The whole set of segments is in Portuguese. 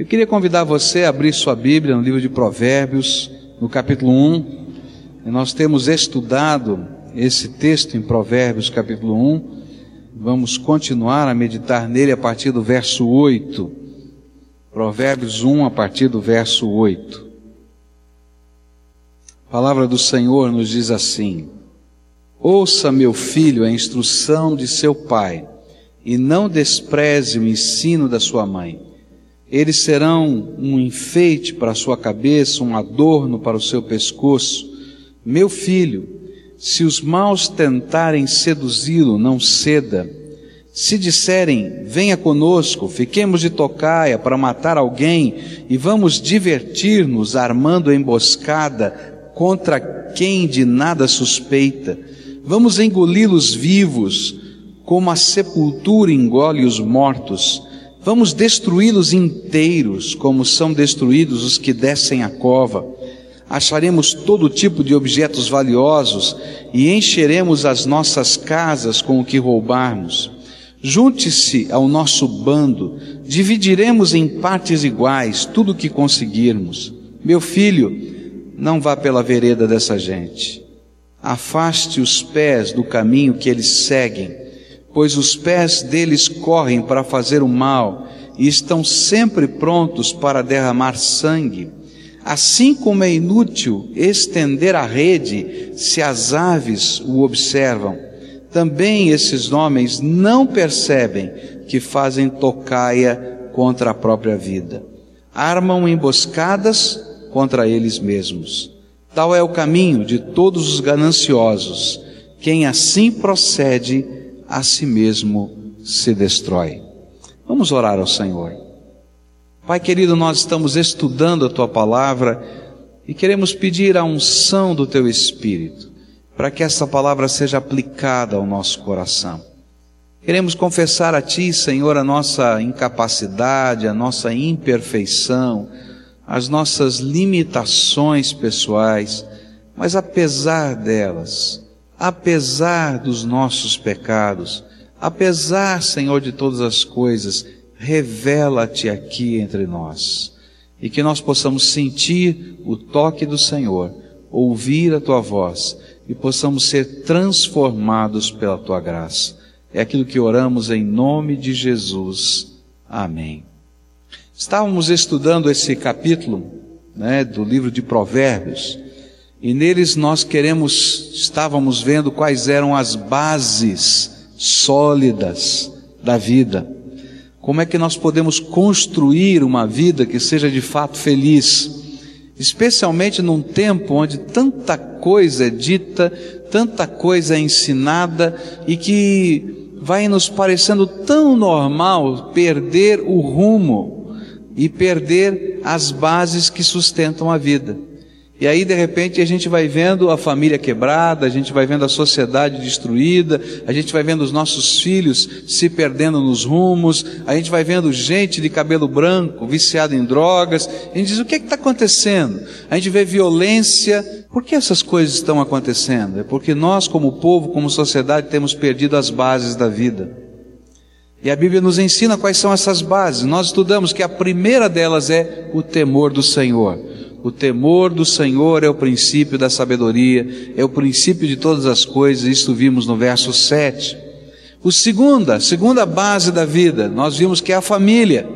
Eu queria convidar você a abrir sua Bíblia no livro de Provérbios, no capítulo 1. E nós temos estudado esse texto em Provérbios, capítulo 1. Vamos continuar a meditar nele a partir do verso 8. Provérbios 1, a partir do verso 8. A palavra do Senhor nos diz assim: Ouça, meu filho, a instrução de seu pai, e não despreze o ensino da sua mãe. Eles serão um enfeite para a sua cabeça, um adorno para o seu pescoço. Meu filho, se os maus tentarem seduzi-lo, não ceda. Se disserem, venha conosco, fiquemos de tocaia para matar alguém e vamos divertir-nos armando emboscada contra quem de nada suspeita. Vamos engoli-los vivos, como a sepultura engole os mortos. Vamos destruí-los inteiros, como são destruídos os que descem a cova. Acharemos todo tipo de objetos valiosos e encheremos as nossas casas com o que roubarmos. Junte-se ao nosso bando, dividiremos em partes iguais tudo o que conseguirmos. Meu filho, não vá pela vereda dessa gente. Afaste os pés do caminho que eles seguem, pois os pés deles correm para fazer o mal e estão sempre prontos para derramar sangue. Assim como é inútil estender a rede se as aves o observam, também esses homens não percebem que fazem tocaia contra a própria vida. Armam emboscadas contra eles mesmos. Tal é o caminho de todos os gananciosos. Quem assim procede, a si mesmo se destrói. Vamos orar ao Senhor. Pai querido, nós estamos estudando a tua palavra e queremos pedir a unção do teu Espírito para que essa palavra seja aplicada ao nosso coração. Queremos confessar a Ti, Senhor, a nossa incapacidade, a nossa imperfeição, as nossas limitações pessoais, mas apesar delas, apesar dos nossos pecados, apesar, Senhor, de todas as coisas, revela-te aqui entre nós e que nós possamos sentir o toque do Senhor, ouvir a tua voz e possamos ser transformados pela tua graça. É aquilo que oramos em nome de Jesus. Amém. Estávamos estudando esse capítulo né, do livro de Provérbios e neles nós queremos, estávamos vendo quais eram as bases sólidas da vida. Como é que nós podemos construir uma vida que seja de fato feliz, especialmente num tempo onde tanta coisa é dita, tanta coisa é ensinada e que vai nos parecendo tão normal perder o rumo e perder as bases que sustentam a vida. E aí, de repente, a gente vai vendo a família quebrada, a gente vai vendo a sociedade destruída, a gente vai vendo os nossos filhos se perdendo nos rumos, a gente vai vendo gente de cabelo branco, viciada em drogas. A gente diz: o que é está acontecendo? A gente vê violência. Por que essas coisas estão acontecendo? É porque nós, como povo, como sociedade, temos perdido as bases da vida. E a Bíblia nos ensina quais são essas bases. Nós estudamos que a primeira delas é o temor do Senhor. O temor do Senhor é o princípio da sabedoria, é o princípio de todas as coisas, isto vimos no verso 7. O segunda, segunda base da vida, nós vimos que é a família.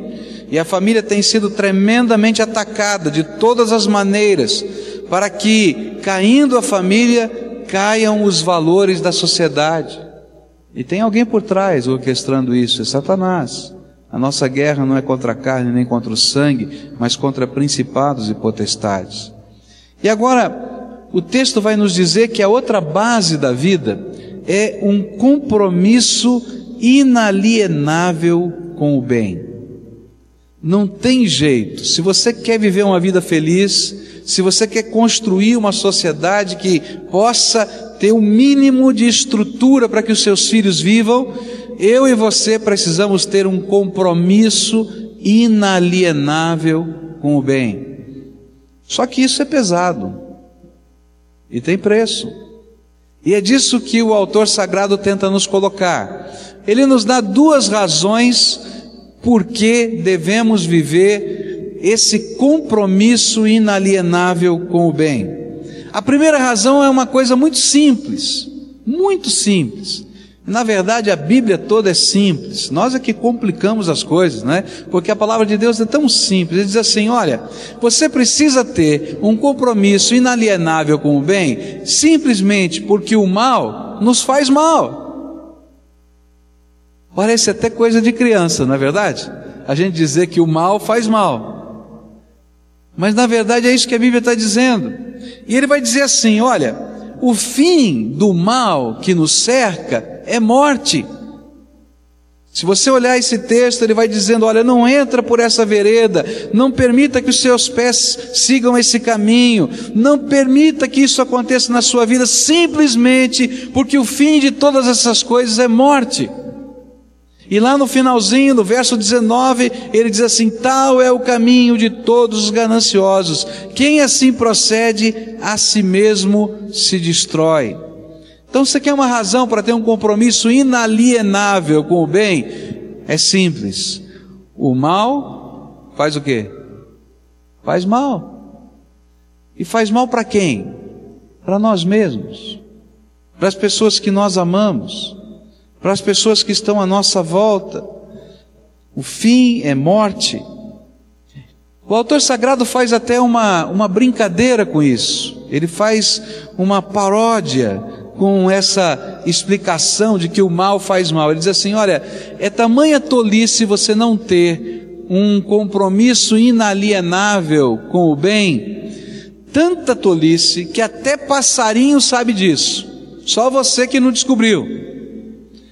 E a família tem sido tremendamente atacada de todas as maneiras, para que, caindo a família, caiam os valores da sociedade. E tem alguém por trás orquestrando isso, é Satanás. A nossa guerra não é contra a carne nem contra o sangue, mas contra principados e potestades. E agora, o texto vai nos dizer que a outra base da vida é um compromisso inalienável com o bem. Não tem jeito. Se você quer viver uma vida feliz, se você quer construir uma sociedade que possa ter o um mínimo de estrutura para que os seus filhos vivam, eu e você precisamos ter um compromisso inalienável com o bem. Só que isso é pesado e tem preço. E é disso que o autor sagrado tenta nos colocar. Ele nos dá duas razões por que devemos viver esse compromisso inalienável com o bem? A primeira razão é uma coisa muito simples, muito simples. Na verdade, a Bíblia toda é simples. Nós é que complicamos as coisas, né? Porque a palavra de Deus é tão simples. Ele diz assim: olha, você precisa ter um compromisso inalienável com o bem, simplesmente porque o mal nos faz mal. Parece até coisa de criança, não é verdade? A gente dizer que o mal faz mal. Mas na verdade é isso que a Bíblia está dizendo. E ele vai dizer assim: olha, o fim do mal que nos cerca é morte. Se você olhar esse texto, ele vai dizendo: olha, não entra por essa vereda, não permita que os seus pés sigam esse caminho, não permita que isso aconteça na sua vida, simplesmente porque o fim de todas essas coisas é morte. E lá no finalzinho, no verso 19, ele diz assim: Tal é o caminho de todos os gananciosos, quem assim procede, a si mesmo se destrói. Então, você quer uma razão para ter um compromisso inalienável com o bem? É simples. O mal faz o quê? Faz mal. E faz mal para quem? Para nós mesmos, para as pessoas que nós amamos, para as pessoas que estão à nossa volta. O fim é morte. O autor sagrado faz até uma, uma brincadeira com isso. Ele faz uma paródia com essa explicação de que o mal faz mal. Ele diz assim: olha, é tamanha tolice você não ter um compromisso inalienável com o bem, tanta tolice que até passarinho sabe disso, só você que não descobriu.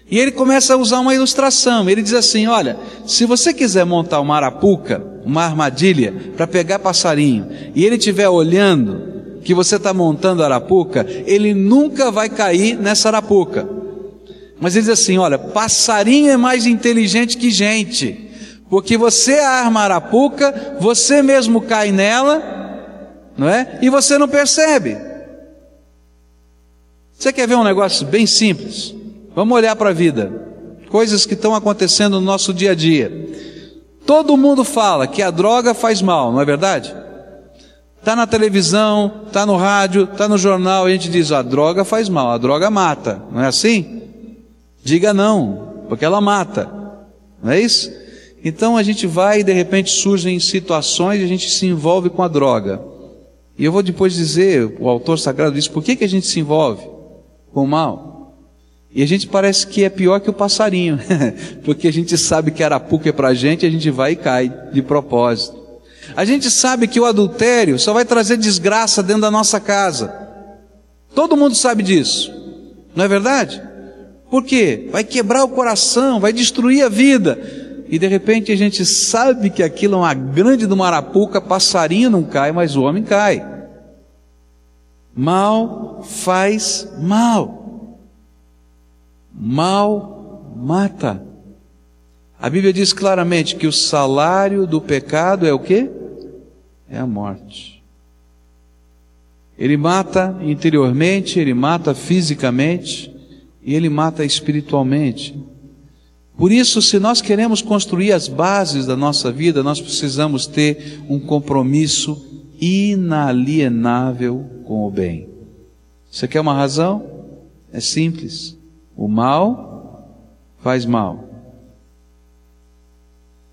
E ele começa a usar uma ilustração. Ele diz assim: olha, se você quiser montar uma arapuca, uma armadilha para pegar passarinho, e ele estiver olhando que você está montando arapuca, ele nunca vai cair nessa arapuca. Mas ele diz assim: olha, passarinho é mais inteligente que gente, porque você arma a arapuca, você mesmo cai nela, não é? E você não percebe. Você quer ver um negócio bem simples? Vamos olhar para a vida, coisas que estão acontecendo no nosso dia a dia. Todo mundo fala que a droga faz mal, não é verdade? Está na televisão, está no rádio, está no jornal, a gente diz: a droga faz mal, a droga mata. Não é assim? Diga não, porque ela mata. Não é isso? Então a gente vai e de repente surgem situações e a gente se envolve com a droga. E eu vou depois dizer, o autor sagrado diz, por que, que a gente se envolve com o mal? E a gente parece que é pior que o passarinho, porque a gente sabe que arapuca é para a gente e a gente vai e cai de propósito. A gente sabe que o adultério só vai trazer desgraça dentro da nossa casa. Todo mundo sabe disso. Não é verdade? Por quê? Vai quebrar o coração, vai destruir a vida. E de repente a gente sabe que aquilo é uma grande do marapuca, passarinho não cai, mas o homem cai. Mal faz mal. Mal mata. A Bíblia diz claramente que o salário do pecado é o quê? É a morte. Ele mata interiormente, ele mata fisicamente e ele mata espiritualmente. Por isso, se nós queremos construir as bases da nossa vida, nós precisamos ter um compromisso inalienável com o bem. Você quer uma razão? É simples. O mal faz mal.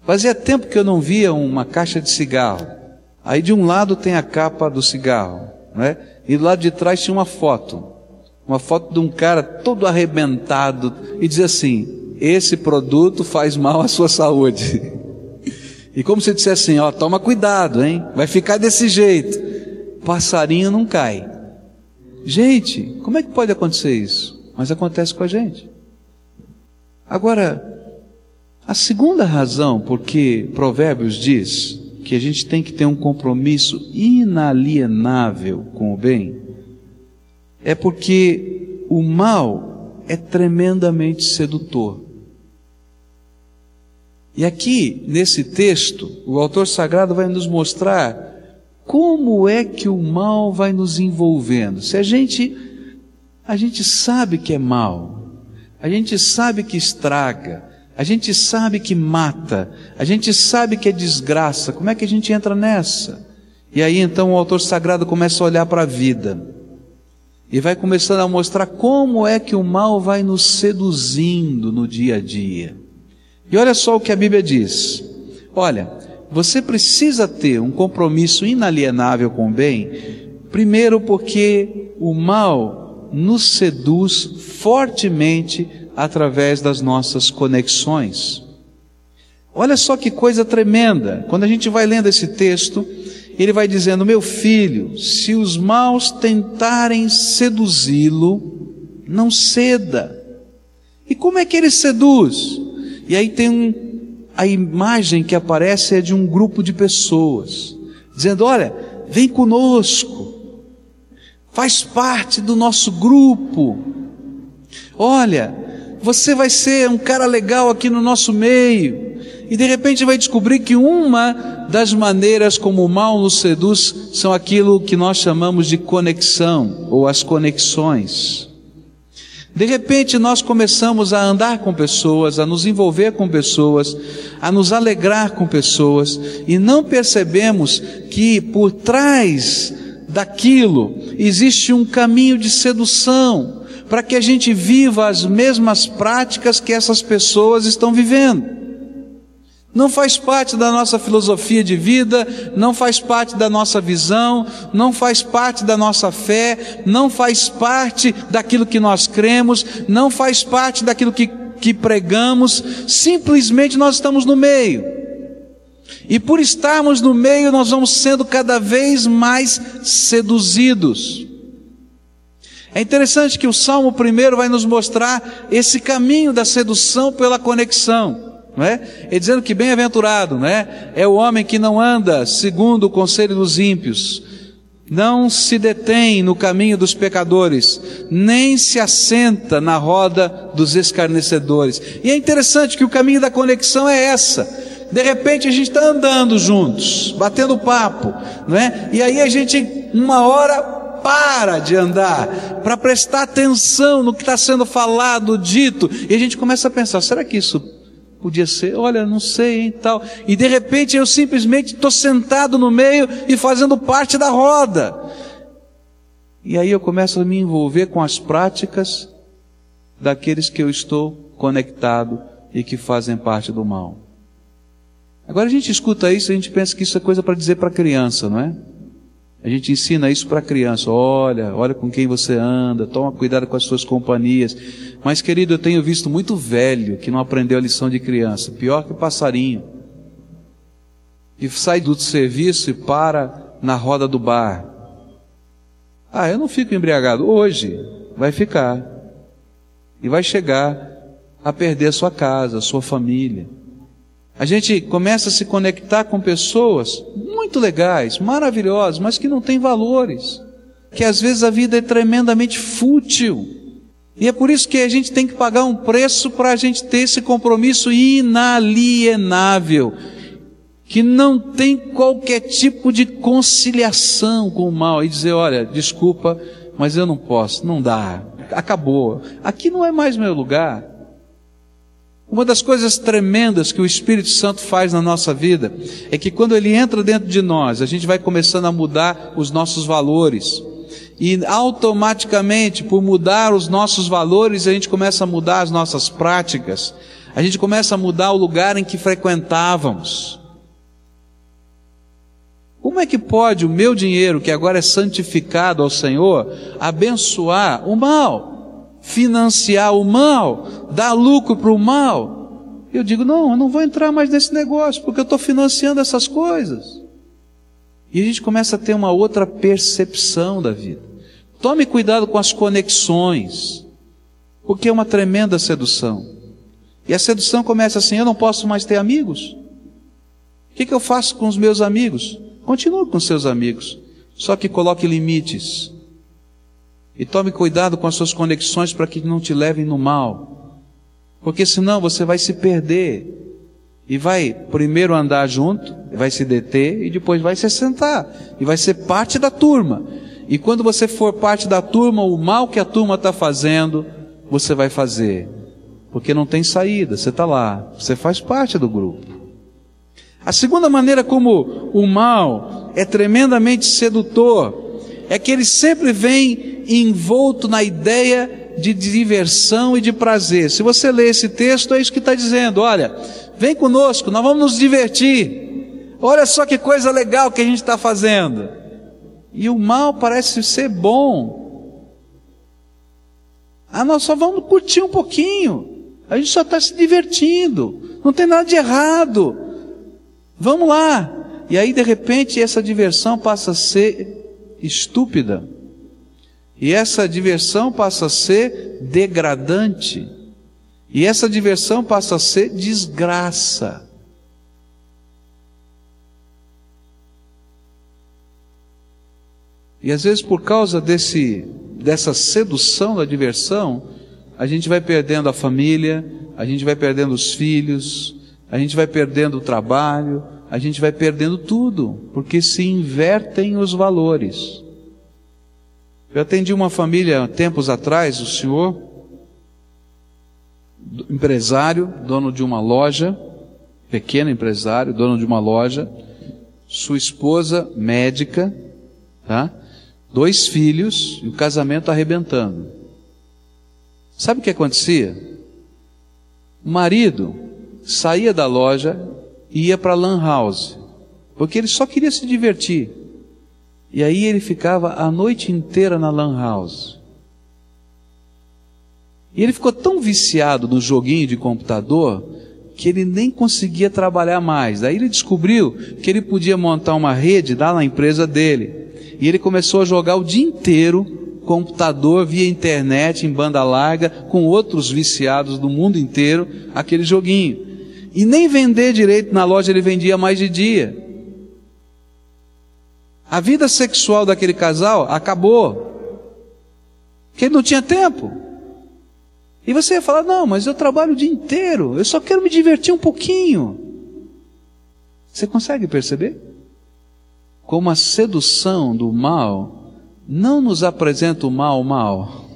Fazia tempo que eu não via uma caixa de cigarro. Aí de um lado tem a capa do cigarro, né? E do lado de trás tinha uma foto. Uma foto de um cara todo arrebentado e diz assim: esse produto faz mal à sua saúde. E como se dissesse assim, ó, toma cuidado, hein? Vai ficar desse jeito. Passarinho não cai. Gente, como é que pode acontecer isso? Mas acontece com a gente. Agora, a segunda razão por que Provérbios diz que a gente tem que ter um compromisso inalienável com o bem é porque o mal é tremendamente sedutor. E aqui, nesse texto, o autor sagrado vai nos mostrar como é que o mal vai nos envolvendo. Se a gente a gente sabe que é mal, a gente sabe que estraga, A gente sabe que mata, a gente sabe que é desgraça, como é que a gente entra nessa? E aí então o autor sagrado começa a olhar para a vida e vai começando a mostrar como é que o mal vai nos seduzindo no dia a dia. E olha só o que a Bíblia diz: olha, você precisa ter um compromisso inalienável com o bem, primeiro porque o mal nos seduz fortemente através das nossas conexões. Olha só que coisa tremenda. Quando a gente vai lendo esse texto, ele vai dizendo: Meu filho, se os maus tentarem seduzi-lo, não ceda. E como é que ele seduz? E aí tem um, a imagem que aparece é de um grupo de pessoas, dizendo: Olha, vem conosco, faz parte do nosso grupo. Olha, você vai ser um cara legal aqui no nosso meio. E de repente vai descobrir que uma das maneiras como o mal nos seduz são aquilo que nós chamamos de conexão ou as conexões. De repente nós começamos a andar com pessoas, a nos envolver com pessoas, a nos alegrar com pessoas e não percebemos que por trás daquilo existe um caminho de sedução para que a gente viva as mesmas práticas que essas pessoas estão vivendo. Não faz parte da nossa filosofia de vida, não faz parte da nossa visão, não faz parte da nossa fé, não faz parte daquilo que nós cremos, não faz parte daquilo que, que pregamos, simplesmente nós estamos no meio. E por estarmos no meio, nós vamos sendo cada vez mais seduzidos. É interessante que o Salmo primeiro vai nos mostrar esse caminho da sedução pela conexão. Não é? Ele dizendo que bem-aventurado não é? é o homem que não anda segundo o conselho dos ímpios, não se detém no caminho dos pecadores, nem se assenta na roda dos escarnecedores. E é interessante que o caminho da conexão é essa. De repente a gente está andando juntos, batendo papo, não é? E aí a gente, uma hora, para de andar, para prestar atenção no que está sendo falado, dito, e a gente começa a pensar: será que isso podia ser? Olha, não sei, hein, tal. E de repente eu simplesmente estou sentado no meio e fazendo parte da roda. E aí eu começo a me envolver com as práticas daqueles que eu estou conectado e que fazem parte do mal. Agora a gente escuta isso, a gente pensa que isso é coisa para dizer para criança, não é? A gente ensina isso para a criança. Olha, olha com quem você anda, toma cuidado com as suas companhias. Mas, querido, eu tenho visto muito velho que não aprendeu a lição de criança. Pior que passarinho. E sai do serviço e para na roda do bar. Ah, eu não fico embriagado. Hoje vai ficar. E vai chegar a perder a sua casa, a sua família. A gente começa a se conectar com pessoas muito legais, maravilhosas, mas que não têm valores. Que às vezes a vida é tremendamente fútil. E é por isso que a gente tem que pagar um preço para a gente ter esse compromisso inalienável, que não tem qualquer tipo de conciliação com o mal e dizer: olha, desculpa, mas eu não posso, não dá, acabou. Aqui não é mais meu lugar. Uma das coisas tremendas que o Espírito Santo faz na nossa vida é que quando ele entra dentro de nós, a gente vai começando a mudar os nossos valores. E automaticamente, por mudar os nossos valores, a gente começa a mudar as nossas práticas. A gente começa a mudar o lugar em que frequentávamos. Como é que pode o meu dinheiro, que agora é santificado ao Senhor, abençoar o mal? financiar o mal, dar lucro para o mal. Eu digo, não, eu não vou entrar mais nesse negócio, porque eu estou financiando essas coisas. E a gente começa a ter uma outra percepção da vida. Tome cuidado com as conexões, porque é uma tremenda sedução. E a sedução começa assim: eu não posso mais ter amigos. O que, que eu faço com os meus amigos? Continue com seus amigos, só que coloque limites. E tome cuidado com as suas conexões para que não te levem no mal. Porque senão você vai se perder. E vai primeiro andar junto, vai se deter e depois vai se sentar. E vai ser parte da turma. E quando você for parte da turma, o mal que a turma está fazendo, você vai fazer. porque não tem saída, você está lá, você faz parte do grupo. A segunda maneira como o mal é tremendamente sedutor é que ele sempre vem envolto na ideia de diversão e de prazer. Se você ler esse texto, é isso que está dizendo: olha, vem conosco, nós vamos nos divertir. Olha só que coisa legal que a gente está fazendo. E o mal parece ser bom. Ah, nós só vamos curtir um pouquinho. A gente só está se divertindo. Não tem nada de errado. Vamos lá. E aí, de repente, essa diversão passa a ser estúpida. E essa diversão passa a ser degradante. E essa diversão passa a ser desgraça. E às vezes por causa desse dessa sedução da diversão, a gente vai perdendo a família, a gente vai perdendo os filhos, a gente vai perdendo o trabalho, a gente vai perdendo tudo, porque se invertem os valores. Eu atendi uma família tempos atrás, o senhor, empresário, dono de uma loja, pequeno empresário, dono de uma loja, sua esposa médica, tá? dois filhos e o casamento arrebentando. Sabe o que acontecia? O marido saía da loja e ia para a Lan House, porque ele só queria se divertir. E aí ele ficava a noite inteira na Lan House. E ele ficou tão viciado no joguinho de computador que ele nem conseguia trabalhar mais. Daí ele descobriu que ele podia montar uma rede lá na empresa dele. E ele começou a jogar o dia inteiro computador via internet em banda larga com outros viciados do mundo inteiro aquele joguinho. E nem vender direito na loja ele vendia mais de dia. A vida sexual daquele casal acabou. Porque ele não tinha tempo. E você ia falar: "Não, mas eu trabalho o dia inteiro, eu só quero me divertir um pouquinho". Você consegue perceber? como a sedução do mal não nos apresenta o mal mal.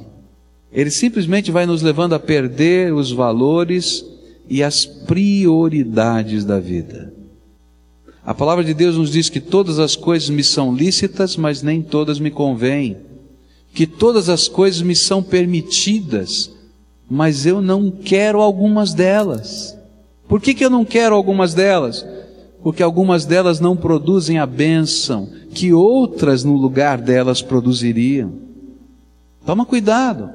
Ele simplesmente vai nos levando a perder os valores e as prioridades da vida. A palavra de Deus nos diz que todas as coisas me são lícitas, mas nem todas me convêm. Que todas as coisas me são permitidas, mas eu não quero algumas delas. Por que, que eu não quero algumas delas? porque algumas delas não produzem a bênção que outras no lugar delas produziriam. Toma cuidado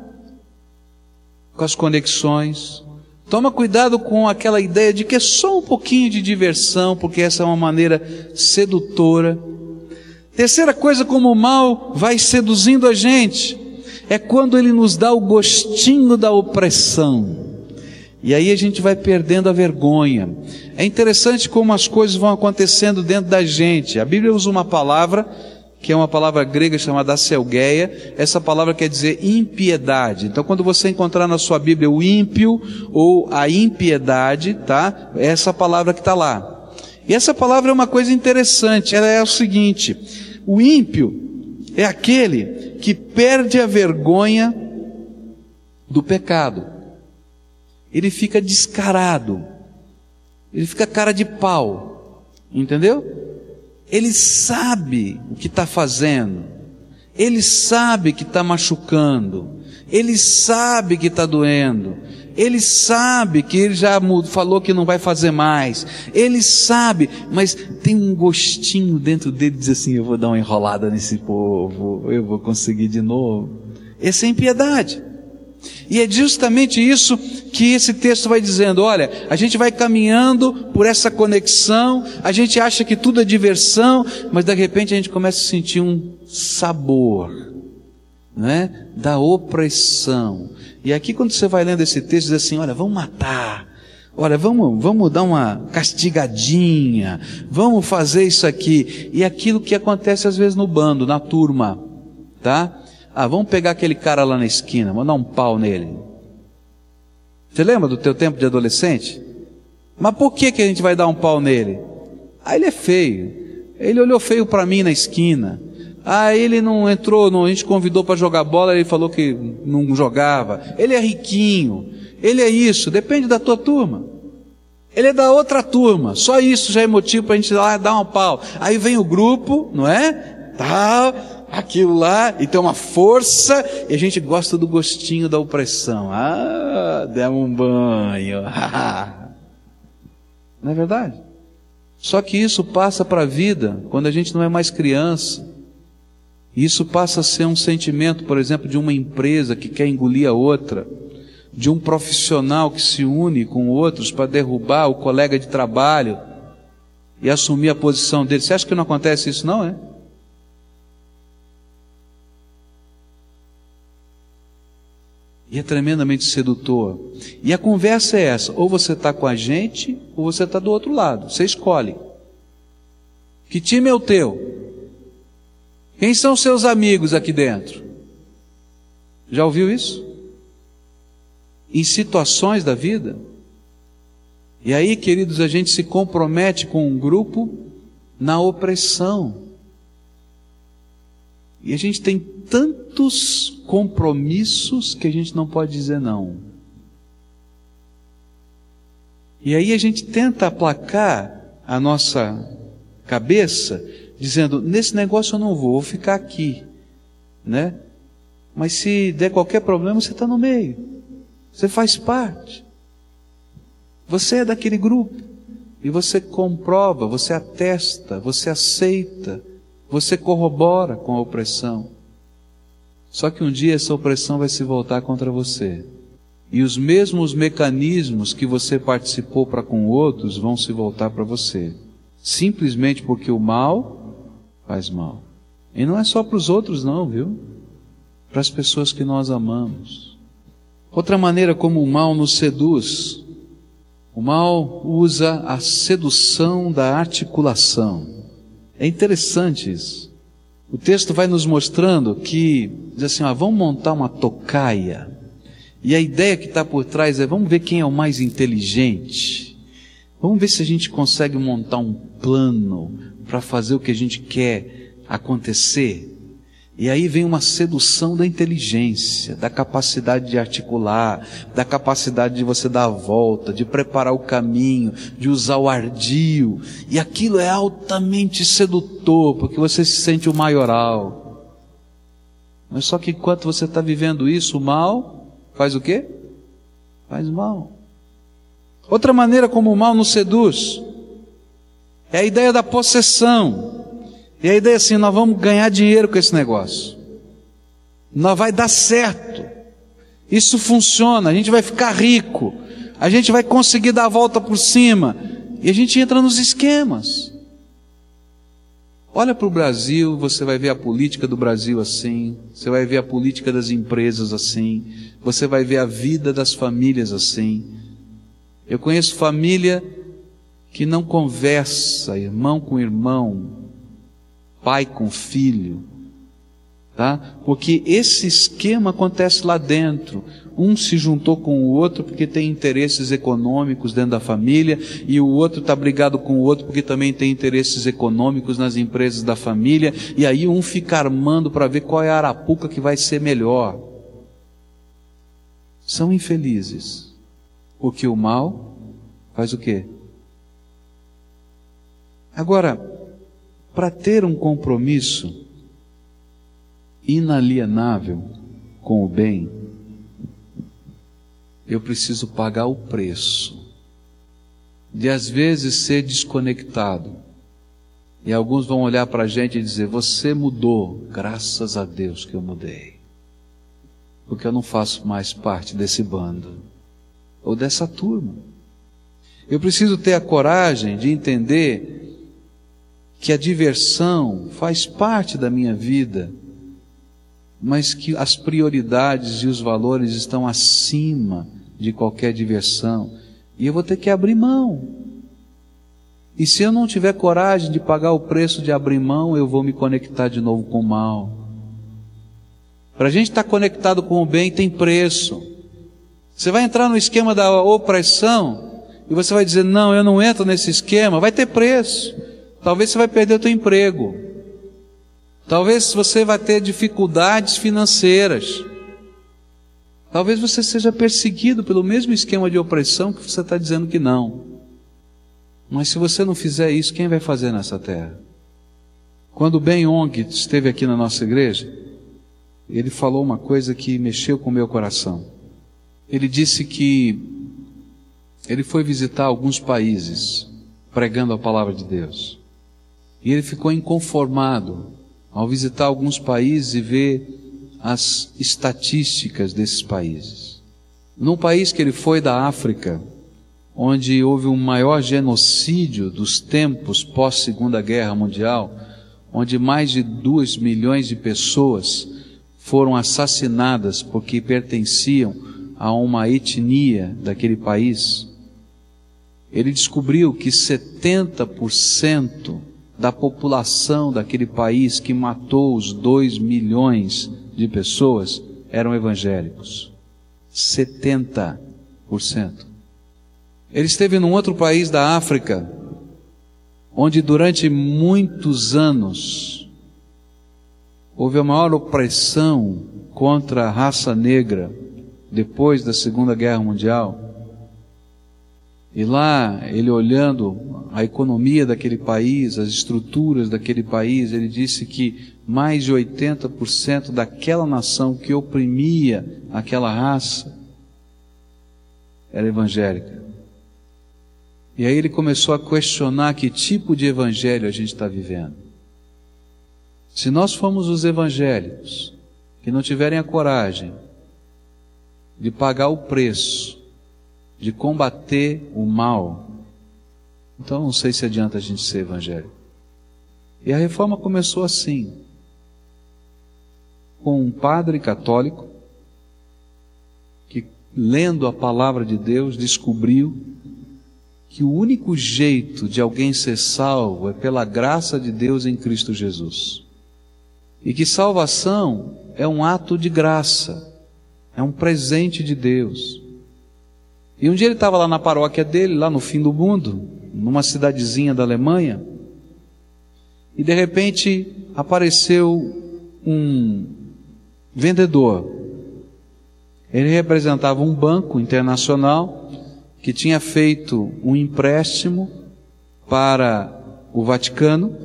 com as conexões. Toma cuidado com aquela ideia de que é só um pouquinho de diversão, porque essa é uma maneira sedutora. Terceira coisa, como o mal vai seduzindo a gente, é quando ele nos dá o gostinho da opressão. E aí a gente vai perdendo a vergonha. É interessante como as coisas vão acontecendo dentro da gente. A Bíblia usa uma palavra, que é uma palavra grega chamada selgueia. Essa palavra quer dizer impiedade. Então, quando você encontrar na sua Bíblia o ímpio ou a impiedade, tá? É essa palavra que está lá. E essa palavra é uma coisa interessante. Ela é o seguinte: o ímpio é aquele que perde a vergonha do pecado ele fica descarado, ele fica cara de pau, entendeu? Ele sabe o que está fazendo, ele sabe que está machucando, ele sabe que está doendo, ele sabe que ele já falou que não vai fazer mais, ele sabe, mas tem um gostinho dentro dele de dizer assim: eu vou dar uma enrolada nesse povo, eu vou conseguir de novo. Essa é impiedade. E é justamente isso que esse texto vai dizendo: olha, a gente vai caminhando por essa conexão, a gente acha que tudo é diversão, mas de repente a gente começa a sentir um sabor, né, da opressão. E aqui quando você vai lendo esse texto, diz assim: olha, vamos matar, Olha, vamos, vamos dar uma castigadinha, vamos fazer isso aqui. E aquilo que acontece às vezes no bando, na turma, tá? Ah, vamos pegar aquele cara lá na esquina, vamos dar um pau nele. Você lembra do teu tempo de adolescente? Mas por que, que a gente vai dar um pau nele? Ah, ele é feio. Ele olhou feio para mim na esquina. Ah, ele não entrou, não, a gente convidou para jogar bola, ele falou que não jogava. Ele é riquinho. ele é isso, depende da tua turma. Ele é da outra turma, só isso já é motivo para a gente lá dar um pau. Aí vem o grupo, não é? Tal, aquilo lá, e tem uma força, e a gente gosta do gostinho da opressão. Ah, demos um banho. não é verdade? Só que isso passa para a vida quando a gente não é mais criança. Isso passa a ser um sentimento, por exemplo, de uma empresa que quer engolir a outra de um profissional que se une com outros para derrubar o colega de trabalho e assumir a posição dele. Você acha que não acontece isso, não, é? E é tremendamente sedutor. E a conversa é essa: ou você está com a gente, ou você está do outro lado. Você escolhe. Que time é o teu? Quem são seus amigos aqui dentro? Já ouviu isso? em situações da vida. E aí, queridos, a gente se compromete com um grupo na opressão. E a gente tem tantos compromissos que a gente não pode dizer não. E aí a gente tenta aplacar a nossa cabeça, dizendo: nesse negócio eu não vou, vou ficar aqui, né? Mas se der qualquer problema, você está no meio. Você faz parte. Você é daquele grupo. E você comprova, você atesta, você aceita, você corrobora com a opressão. Só que um dia essa opressão vai se voltar contra você. E os mesmos mecanismos que você participou para com outros vão se voltar para você. Simplesmente porque o mal faz mal. E não é só para os outros, não, viu? Para as pessoas que nós amamos. Outra maneira como o mal nos seduz, o mal usa a sedução da articulação. É interessante isso. O texto vai nos mostrando que, diz assim, ah, vamos montar uma tocaia. E a ideia que está por trás é, vamos ver quem é o mais inteligente. Vamos ver se a gente consegue montar um plano para fazer o que a gente quer acontecer. E aí vem uma sedução da inteligência, da capacidade de articular, da capacidade de você dar a volta, de preparar o caminho, de usar o ardil. E aquilo é altamente sedutor, porque você se sente o maioral. Mas só que enquanto você está vivendo isso, o mal faz o quê? Faz mal. Outra maneira como o mal nos seduz é a ideia da possessão. E a ideia é assim: nós vamos ganhar dinheiro com esse negócio. Nós vai dar certo. Isso funciona, a gente vai ficar rico. A gente vai conseguir dar a volta por cima. E a gente entra nos esquemas. Olha para o Brasil, você vai ver a política do Brasil assim, você vai ver a política das empresas assim, você vai ver a vida das famílias assim. Eu conheço família que não conversa, irmão com irmão, pai com filho, tá? Porque esse esquema acontece lá dentro. Um se juntou com o outro porque tem interesses econômicos dentro da família e o outro está brigado com o outro porque também tem interesses econômicos nas empresas da família e aí um fica armando para ver qual é a arapuca que vai ser melhor. São infelizes. Porque o mal faz o quê? Agora, para ter um compromisso inalienável com o bem, eu preciso pagar o preço de às vezes ser desconectado. E alguns vão olhar para a gente e dizer: Você mudou, graças a Deus que eu mudei. Porque eu não faço mais parte desse bando ou dessa turma. Eu preciso ter a coragem de entender que a diversão faz parte da minha vida, mas que as prioridades e os valores estão acima de qualquer diversão, e eu vou ter que abrir mão. E se eu não tiver coragem de pagar o preço de abrir mão, eu vou me conectar de novo com o mal. Para a gente estar tá conectado com o bem tem preço. Você vai entrar no esquema da opressão e você vai dizer: Não, eu não entro nesse esquema, vai ter preço. Talvez você vai perder o teu emprego. Talvez você vai ter dificuldades financeiras. Talvez você seja perseguido pelo mesmo esquema de opressão que você está dizendo que não. Mas se você não fizer isso, quem vai fazer nessa terra? Quando Ben Ong esteve aqui na nossa igreja, ele falou uma coisa que mexeu com o meu coração. Ele disse que ele foi visitar alguns países pregando a palavra de Deus. E ele ficou inconformado ao visitar alguns países e ver as estatísticas desses países. Num país que ele foi da África, onde houve um maior genocídio dos tempos pós Segunda Guerra Mundial, onde mais de duas milhões de pessoas foram assassinadas porque pertenciam a uma etnia daquele país, ele descobriu que 70% da população daquele país que matou os dois milhões de pessoas eram evangélicos. 70%. Ele esteve num outro país da África, onde durante muitos anos houve a maior opressão contra a raça negra depois da Segunda Guerra Mundial. E lá, ele olhando a economia daquele país, as estruturas daquele país, ele disse que mais de 80% daquela nação que oprimia aquela raça era evangélica. E aí ele começou a questionar que tipo de evangelho a gente está vivendo. Se nós formos os evangélicos que não tiverem a coragem de pagar o preço de combater o mal. Então não sei se adianta a gente ser evangélico. E a reforma começou assim, com um padre católico que, lendo a palavra de Deus, descobriu que o único jeito de alguém ser salvo é pela graça de Deus em Cristo Jesus. E que salvação é um ato de graça, é um presente de Deus. E um dia ele estava lá na paróquia dele, lá no fim do mundo, numa cidadezinha da Alemanha, e de repente apareceu um vendedor. Ele representava um banco internacional que tinha feito um empréstimo para o Vaticano,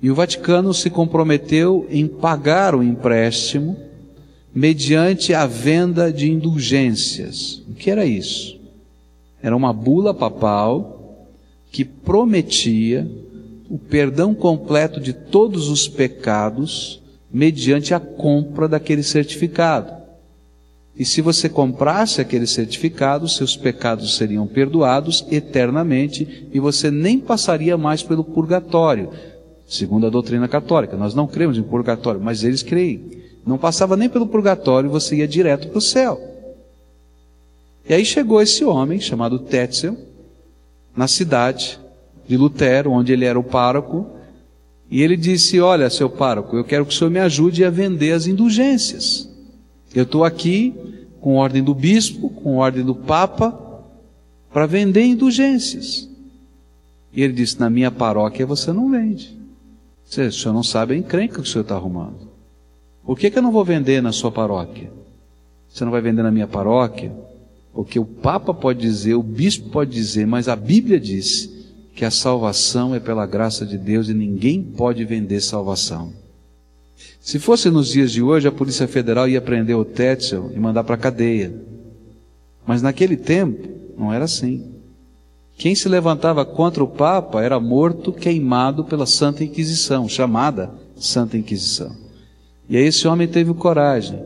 e o Vaticano se comprometeu em pagar o empréstimo mediante a venda de indulgências. O que era isso? Era uma bula papal que prometia o perdão completo de todos os pecados mediante a compra daquele certificado. E se você comprasse aquele certificado, seus pecados seriam perdoados eternamente e você nem passaria mais pelo purgatório, segundo a doutrina católica. Nós não cremos em purgatório, mas eles creem. Não passava nem pelo purgatório, você ia direto para o céu. E aí chegou esse homem, chamado Tetzel, na cidade de Lutero, onde ele era o pároco, e ele disse: Olha, seu pároco, eu quero que o senhor me ajude a vender as indulgências. Eu estou aqui com ordem do bispo, com ordem do papa, para vender indulgências. E ele disse: Na minha paróquia você não vende. O senhor não sabe a encrenca que o senhor está arrumando. Por que, que eu não vou vender na sua paróquia? Você não vai vender na minha paróquia? Porque o Papa pode dizer, o bispo pode dizer, mas a Bíblia diz que a salvação é pela graça de Deus e ninguém pode vender salvação. Se fosse nos dias de hoje, a Polícia Federal ia prender o Tetzel e mandar para a cadeia. Mas naquele tempo, não era assim. Quem se levantava contra o Papa era morto, queimado pela Santa Inquisição, chamada Santa Inquisição. E aí esse homem teve coragem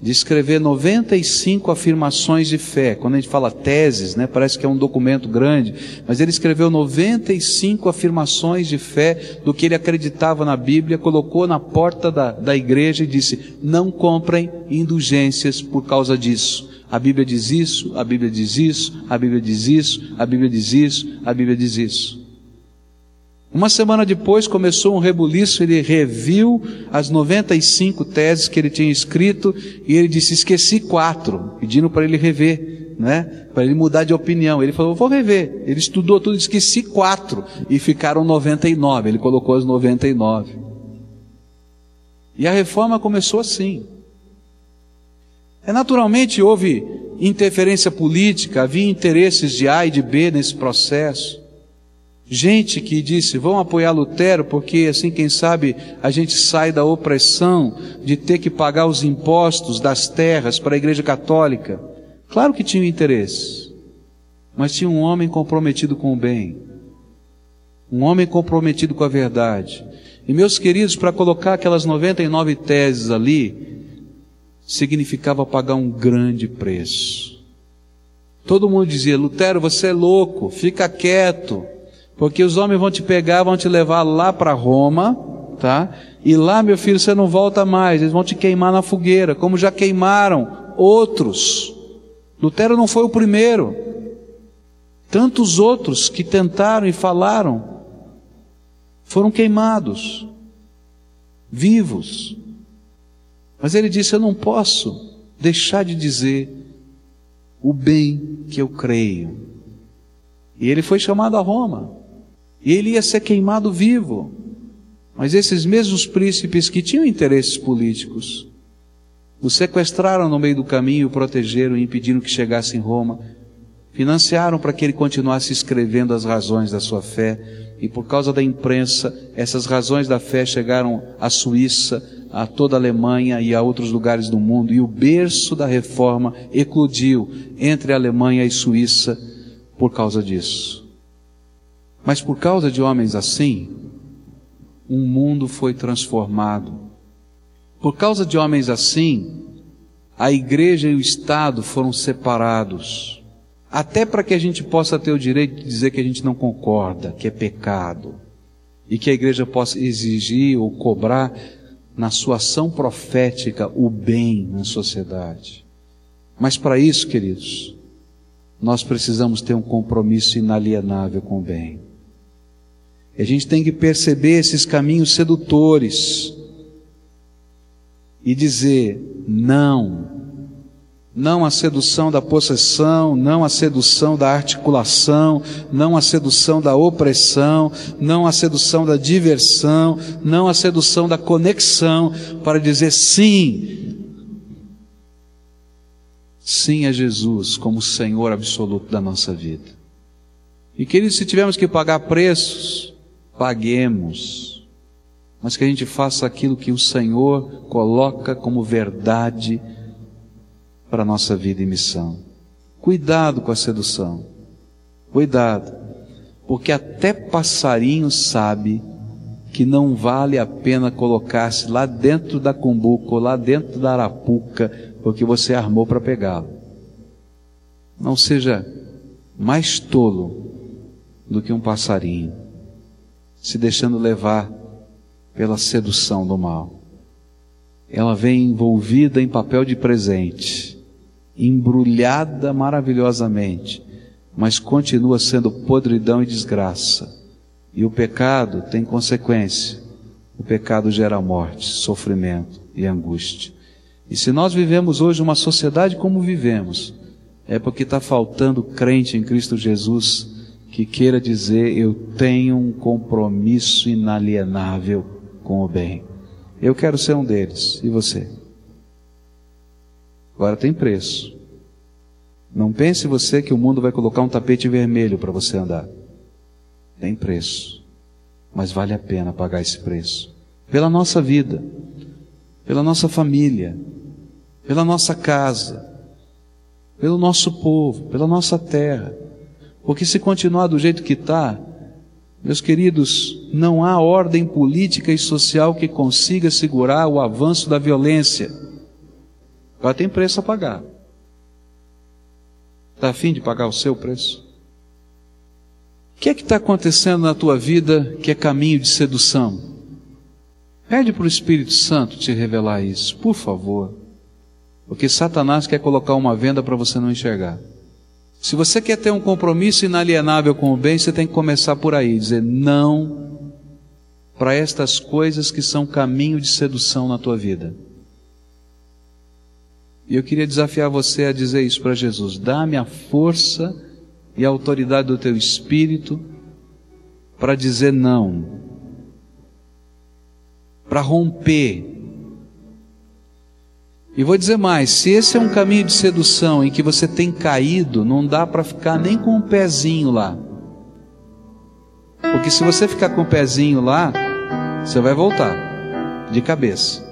de escrever 95 afirmações de fé. Quando a gente fala teses, né, parece que é um documento grande, mas ele escreveu 95 afirmações de fé do que ele acreditava na Bíblia, colocou na porta da, da igreja e disse: não comprem indulgências por causa disso. A Bíblia diz isso, a Bíblia diz isso, a Bíblia diz isso, a Bíblia diz isso, a Bíblia diz isso. Uma semana depois começou um rebuliço, ele reviu as 95 teses que ele tinha escrito e ele disse: esqueci quatro, pedindo para ele rever, né? Para ele mudar de opinião. Ele falou: vou rever. Ele estudou tudo, esqueci quatro e ficaram 99. Ele colocou as 99. E a reforma começou assim. É naturalmente houve interferência política, havia interesses de A e de B nesse processo. Gente que disse, vão apoiar Lutero porque assim, quem sabe, a gente sai da opressão de ter que pagar os impostos das terras para a Igreja Católica. Claro que tinha interesse, mas tinha um homem comprometido com o bem, um homem comprometido com a verdade. E meus queridos, para colocar aquelas 99 teses ali, significava pagar um grande preço. Todo mundo dizia: Lutero, você é louco, fica quieto, porque os homens vão te pegar, vão te levar lá para Roma, tá? E lá, meu filho, você não volta mais, eles vão te queimar na fogueira, como já queimaram outros. Lutero não foi o primeiro. Tantos outros que tentaram e falaram foram queimados, vivos. Mas ele disse: Eu não posso deixar de dizer o bem que eu creio. E ele foi chamado a Roma. E ele ia ser queimado vivo. Mas esses mesmos príncipes que tinham interesses políticos, o sequestraram no meio do caminho, o protegeram e impediram que chegasse em Roma. Financiaram para que ele continuasse escrevendo as razões da sua fé. E por causa da imprensa, essas razões da fé chegaram à Suíça, a toda a Alemanha e a outros lugares do mundo, e o berço da reforma eclodiu entre a Alemanha e Suíça por causa disso. Mas por causa de homens assim, um mundo foi transformado. Por causa de homens assim, a igreja e o Estado foram separados. Até para que a gente possa ter o direito de dizer que a gente não concorda, que é pecado. E que a igreja possa exigir ou cobrar na sua ação profética o bem na sociedade. Mas para isso, queridos, nós precisamos ter um compromisso inalienável com o bem. A gente tem que perceber esses caminhos sedutores e dizer não não a sedução da possessão, não a sedução da articulação, não a sedução da opressão, não a sedução da diversão, não a sedução da conexão, para dizer sim, sim a Jesus como Senhor absoluto da nossa vida. E queridos, se tivermos que pagar preços, paguemos, mas que a gente faça aquilo que o Senhor coloca como verdade para a nossa vida e missão. Cuidado com a sedução. Cuidado. Porque até passarinho sabe que não vale a pena colocar-se lá dentro da cumbuca ou lá dentro da arapuca, porque você armou para pegá-lo. Não seja mais tolo do que um passarinho, se deixando levar pela sedução do mal. Ela vem envolvida em papel de presente embrulhada maravilhosamente, mas continua sendo podridão e desgraça. E o pecado tem consequência. O pecado gera morte, sofrimento e angústia. E se nós vivemos hoje uma sociedade como vivemos, é porque está faltando crente em Cristo Jesus que queira dizer: Eu tenho um compromisso inalienável com o bem. Eu quero ser um deles. E você? Agora tem preço. Não pense você que o mundo vai colocar um tapete vermelho para você andar. Tem preço. Mas vale a pena pagar esse preço. Pela nossa vida, pela nossa família, pela nossa casa, pelo nosso povo, pela nossa terra. Porque se continuar do jeito que está, meus queridos, não há ordem política e social que consiga segurar o avanço da violência. Agora tem preço a pagar. Está afim de pagar o seu preço? O que é que está acontecendo na tua vida que é caminho de sedução? Pede para o Espírito Santo te revelar isso, por favor. Porque Satanás quer colocar uma venda para você não enxergar. Se você quer ter um compromisso inalienável com o bem, você tem que começar por aí, dizer não para estas coisas que são caminho de sedução na tua vida. E eu queria desafiar você a dizer isso para Jesus: dá-me a força e a autoridade do teu espírito para dizer não, para romper. E vou dizer mais: se esse é um caminho de sedução em que você tem caído, não dá para ficar nem com um pezinho lá. Porque se você ficar com o pezinho lá, você vai voltar de cabeça.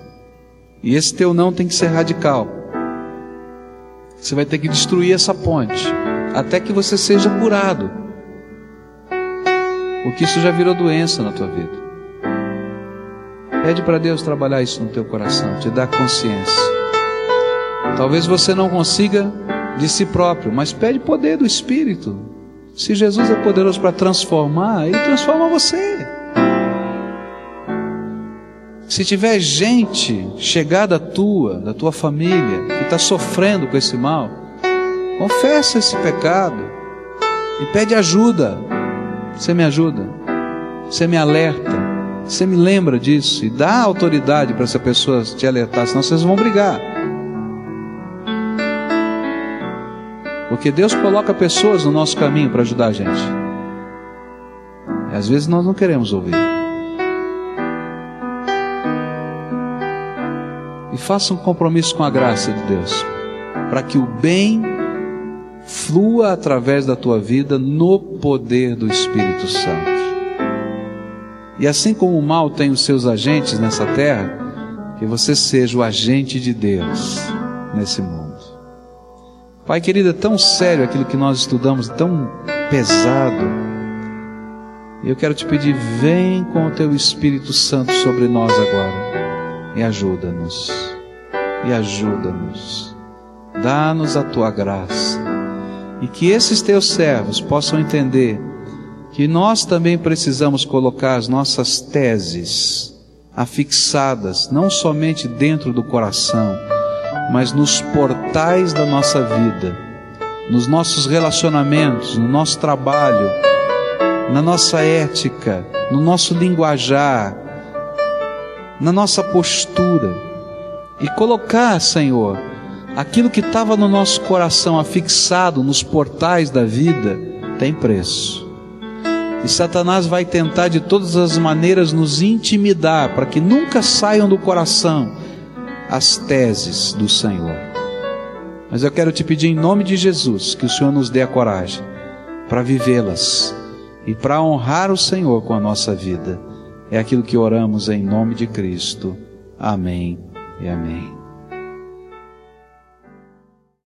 E esse teu não tem que ser radical. Você vai ter que destruir essa ponte até que você seja curado. Porque isso já virou doença na tua vida. Pede para Deus trabalhar isso no teu coração, te dar consciência. Talvez você não consiga de si próprio, mas pede poder do Espírito. Se Jesus é poderoso para transformar, Ele transforma você. Se tiver gente chegada tua, da tua família, que está sofrendo com esse mal, confessa esse pecado e pede ajuda. Você me ajuda, você me alerta, você me lembra disso e dá autoridade para essa pessoa te alertar, senão vocês vão brigar. Porque Deus coloca pessoas no nosso caminho para ajudar a gente. E às vezes nós não queremos ouvir. E faça um compromisso com a graça de Deus, para que o bem flua através da tua vida no poder do Espírito Santo. E assim como o mal tem os seus agentes nessa terra, que você seja o agente de Deus nesse mundo. Pai querido, é tão sério aquilo que nós estudamos, tão pesado. Eu quero te pedir, vem com o teu Espírito Santo sobre nós agora e ajuda-nos. E ajuda-nos. Dá-nos a tua graça. E que esses teus servos possam entender que nós também precisamos colocar as nossas teses afixadas, não somente dentro do coração, mas nos portais da nossa vida, nos nossos relacionamentos, no nosso trabalho, na nossa ética, no nosso linguajar, na nossa postura, e colocar, Senhor, aquilo que estava no nosso coração afixado nos portais da vida, tem preço. E Satanás vai tentar de todas as maneiras nos intimidar para que nunca saiam do coração as teses do Senhor. Mas eu quero te pedir em nome de Jesus que o Senhor nos dê a coragem para vivê-las e para honrar o Senhor com a nossa vida. É aquilo que oramos em nome de Cristo. Amém e amém.